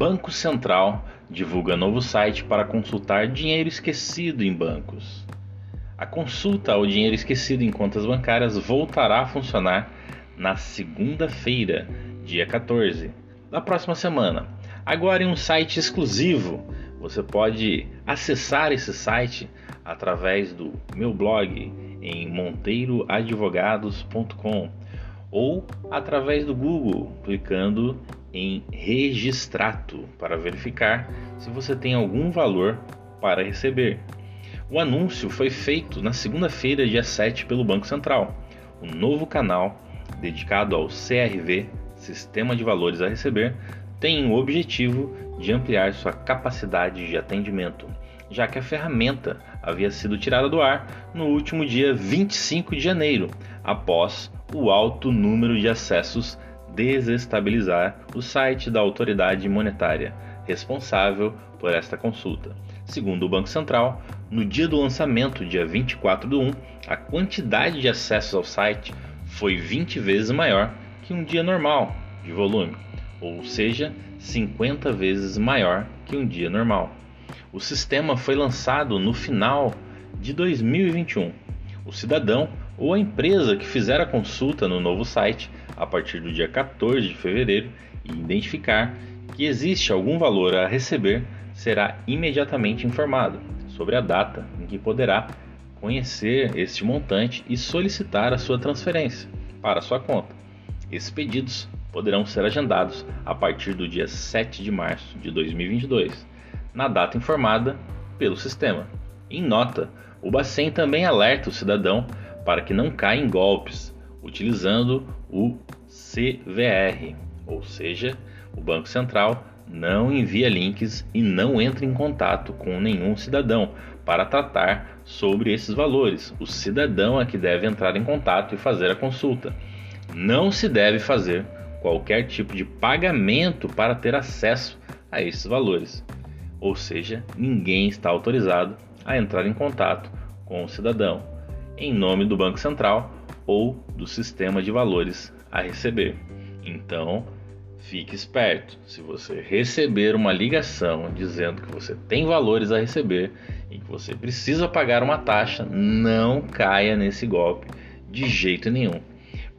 Banco Central divulga novo site para consultar dinheiro esquecido em bancos. A consulta ao dinheiro esquecido em contas bancárias voltará a funcionar na segunda-feira, dia 14 da próxima semana. Agora em um site exclusivo. Você pode acessar esse site através do meu blog em monteiroadvogados.com ou através do Google, clicando em Registrato para verificar se você tem algum valor para receber. O anúncio foi feito na segunda-feira, dia 7, pelo Banco Central, um novo canal dedicado ao CRV, Sistema de Valores a Receber, tem o objetivo de ampliar sua capacidade de atendimento, já que a ferramenta havia sido tirada do ar no último dia 25 de janeiro, após o alto número de acessos desestabilizar o site da autoridade monetária responsável por esta consulta. Segundo o Banco Central, no dia do lançamento, dia 24 do 1, a quantidade de acessos ao site foi 20 vezes maior que um dia normal de volume, ou seja, 50 vezes maior que um dia normal. O sistema foi lançado no final de 2021. O cidadão ou a empresa que fizer a consulta no novo site a partir do dia 14 de fevereiro e identificar que existe algum valor a receber será imediatamente informado sobre a data em que poderá conhecer este montante e solicitar a sua transferência para sua conta. Esses pedidos poderão ser agendados a partir do dia 7 de março de 2022, na data informada pelo sistema. Em nota, o Bacen também alerta o cidadão para que não caia em golpes utilizando o CVR, ou seja, o Banco Central não envia links e não entra em contato com nenhum cidadão para tratar sobre esses valores. O cidadão é que deve entrar em contato e fazer a consulta. Não se deve fazer qualquer tipo de pagamento para ter acesso a esses valores. Ou seja, ninguém está autorizado a entrar em contato com o cidadão em nome do Banco Central ou do sistema de valores a receber. Então, fique esperto. Se você receber uma ligação dizendo que você tem valores a receber e que você precisa pagar uma taxa, não caia nesse golpe de jeito nenhum.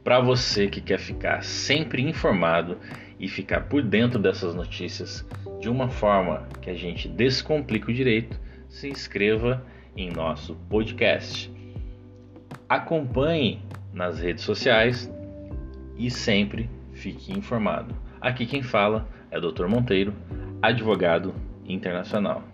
Para você que quer ficar sempre informado e ficar por dentro dessas notícias de uma forma que a gente descomplica o direito, se inscreva em nosso podcast. Acompanhe nas redes sociais e sempre fique informado. Aqui quem fala é Dr. Monteiro, advogado internacional.